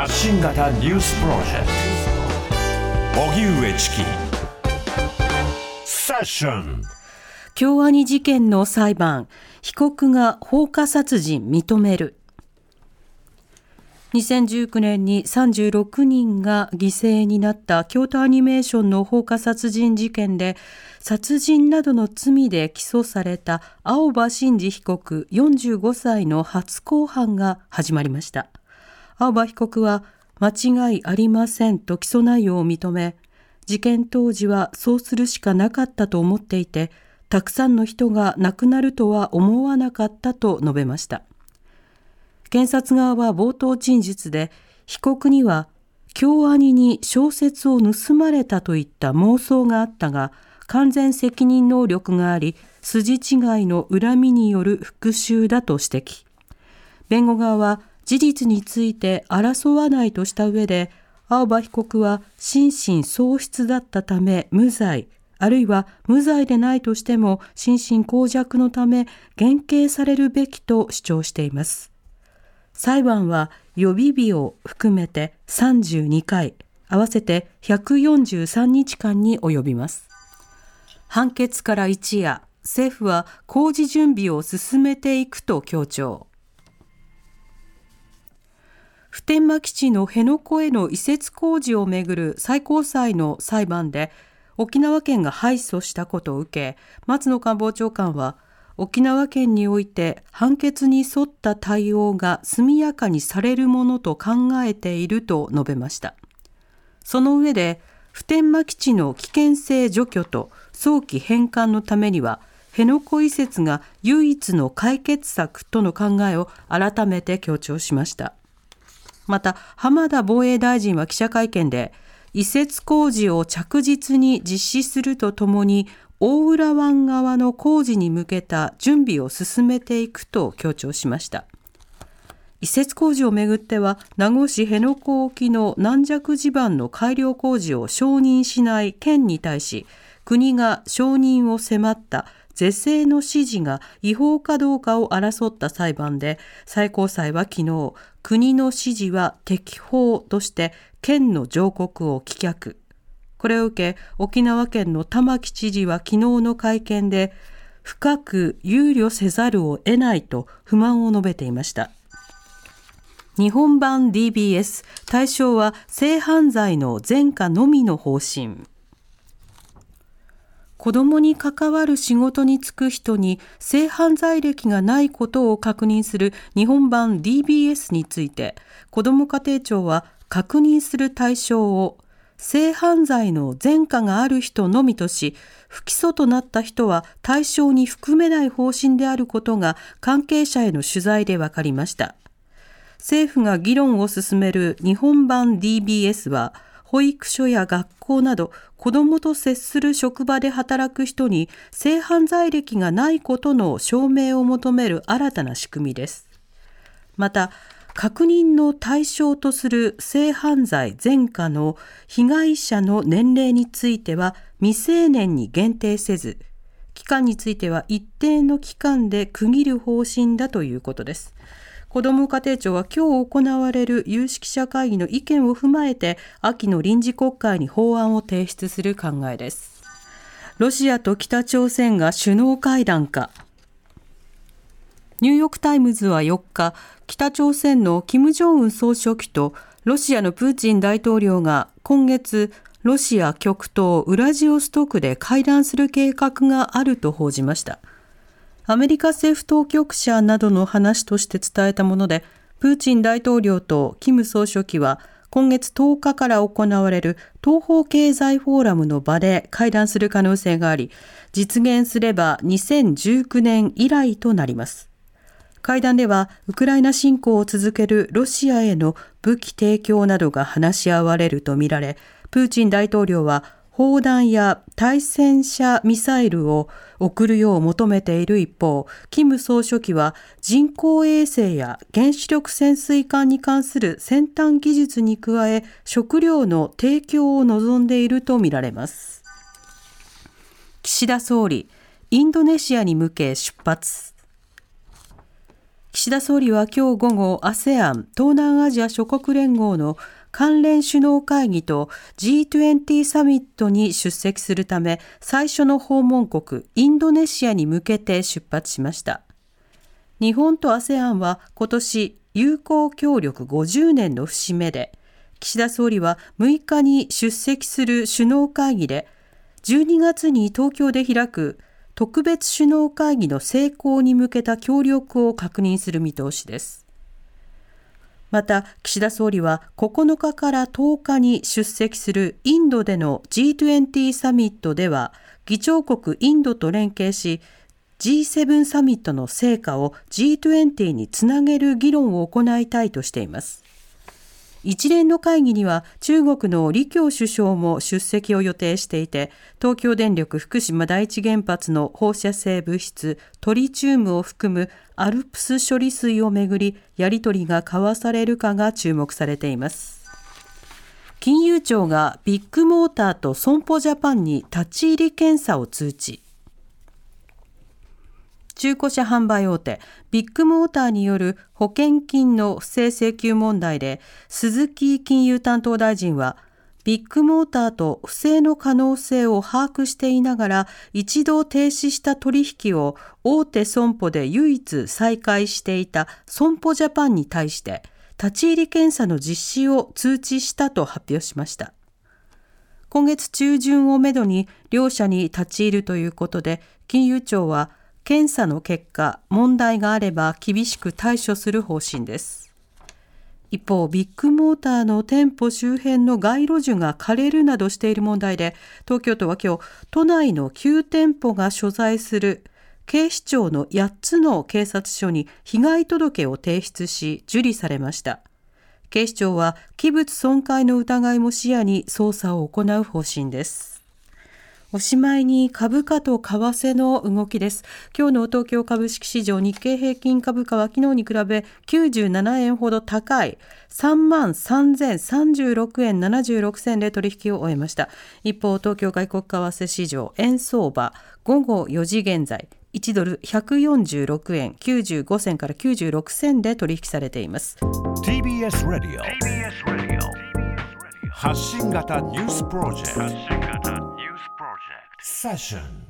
発信型ニュースプロジェクト。荻上チキ。セッション。京アニ事件の裁判被告が放火殺人認める。2019年に36人が犠牲になった京都アニメーションの放火殺人事件で殺人などの罪で起訴された青葉真司被告45歳の初公判が始まりました。青葉被告は間違いありませんと起訴内容を認め事件当時はそうするしかなかったと思っていてたくさんの人が亡くなるとは思わなかったと述べました。検察側は冒頭陳述で被告には京アニに小説を盗まれたといった妄想があったが完全責任能力があり筋違いの恨みによる復讐だと指摘。弁護側は事実について争わないとした上で青葉被告は心神喪失だったため無罪あるいは無罪でないとしても心神耗弱のため減刑されるべきと主張しています裁判は予備日を含めて32回、合わせて143日間に及びます。判決から一夜、政府は工事準備を進めていくと強調。普天間基地の辺野古への移設工事をめぐる最高裁の裁判で沖縄県が敗訴したことを受け松野官房長官は沖縄県において判決に沿った対応が速やかにされるものと考えていると述べました。その上で、普天間基地の危険性除去と早期返還のためには、辺野古移設が唯一の解決策との考えを改めて強調しました。また、浜田防衛大臣は記者会見で、移設工事を着実に実施するとともに大浦湾側の工事に向けた準備を進めていくと強調しました。移設工事をめぐっては名護市辺野古沖の軟弱地盤の改良工事を承認しない県に対し国が承認を迫った是正の指示が違法かどうかを争った裁判で最高裁は昨日国の指示は適法として県の上告を棄却。これを受け沖縄県の玉城知事は昨日の会見で深く憂慮せざるを得ないと不満を述べていました。日本版 DBS 対象は性犯罪の前科のみの方針。子供に関わる仕事に就く人に性犯罪歴がないことを確認する日本版 DBS について子ども家庭庁は確認する対象を性犯罪の前科がある人のみとし、不起訴となった人は対象に含めない方針であることが関係者への取材で分かりました。政府が議論を進める日本版 DBS は、保育所や学校など子どもと接する職場で働く人に性犯罪歴がないことの証明を求める新たな仕組みです。また、確認の対象とする性犯罪前科の被害者の年齢については未成年に限定せず、期間については一定の期間で区切る方針だということです。子ども家庭庁は今日行われる有識者会議の意見を踏まえて秋の臨時国会に法案を提出する考えです。ロシアと北朝鮮が首脳会談か。ニューヨーク・タイムズは4日、北朝鮮の金正恩総書記とロシアのプーチン大統領が今月、ロシア極東ウラジオストクで会談する計画があると報じました。アメリカ政府当局者などの話として伝えたもので、プーチン大統領とキム総書記は今月10日から行われる東方経済フォーラムの場で会談する可能性があり、実現すれば2019年以来となります。会談ではウクライナ侵攻を続けるロシアへの武器提供などが話し合われるとみられ、プーチン大統領は砲弾や対戦車ミサイルを送るよう求めている一方、キム総書記は人工衛星や原子力潜水艦に関する先端技術に加え食料の提供を望んでいるとみられます。岸田総理、インドネシアに向け出発。岸田総理は今日午後 ASEAN 東南アジア諸国連合の関連首脳会議と G20 サミットに出席するため最初の訪問国インドネシアに向けて出発しました日本と ASEAN は今年友好協力50年の節目で岸田総理は6日に出席する首脳会議で12月に東京で開く特別首脳会議の成功に向けた協力を確認する見通しです。また、岸田総理は9日から10日に出席するインドでの G20 サミットでは、議長国インドと連携し、G7 サミットの成果を G20 につなげる議論を行いたいとしています。一連の会議には中国の李強首相も出席を予定していて、東京電力福島第一原発の放射性物質トリチウムを含むアルプス処理水をめぐり、やり取りが交わされるかが注目されています。金融庁がビッグモーターと損保ジャパンに立ち入り検査を通知。中古車販売大手ビッグモーターによる保険金の不正請求問題で鈴木金融担当大臣はビッグモーターと不正の可能性を把握していながら一度停止した取引を大手損保で唯一再開していた損保ジャパンに対して立ち入り検査の実施を通知したと発表しました。今月中旬をめどに両社に立ち入るということで金融庁は検査の結果、問題があれば厳しく対処する方針です。一方、ビッグモーターの店舗周辺の街路樹が枯れるなどしている問題で、東京都は今日、都内の9店舗が所在する警視庁の8つの警察署に被害届を提出し、受理されました。警視庁は器物損壊の疑いも視野に捜査を行う方針です。おしまいに株価と為替の動きです。今日の東京株式市場日経平均株価は昨日に比べ97円ほど高い3万3036円76銭で取引を終えました。一方、東京外国為替市場円相場午後4時現在1ドル146円95銭から96銭で取引されています。TBS ラディオ発信型ニュースプロジェクト Fashion.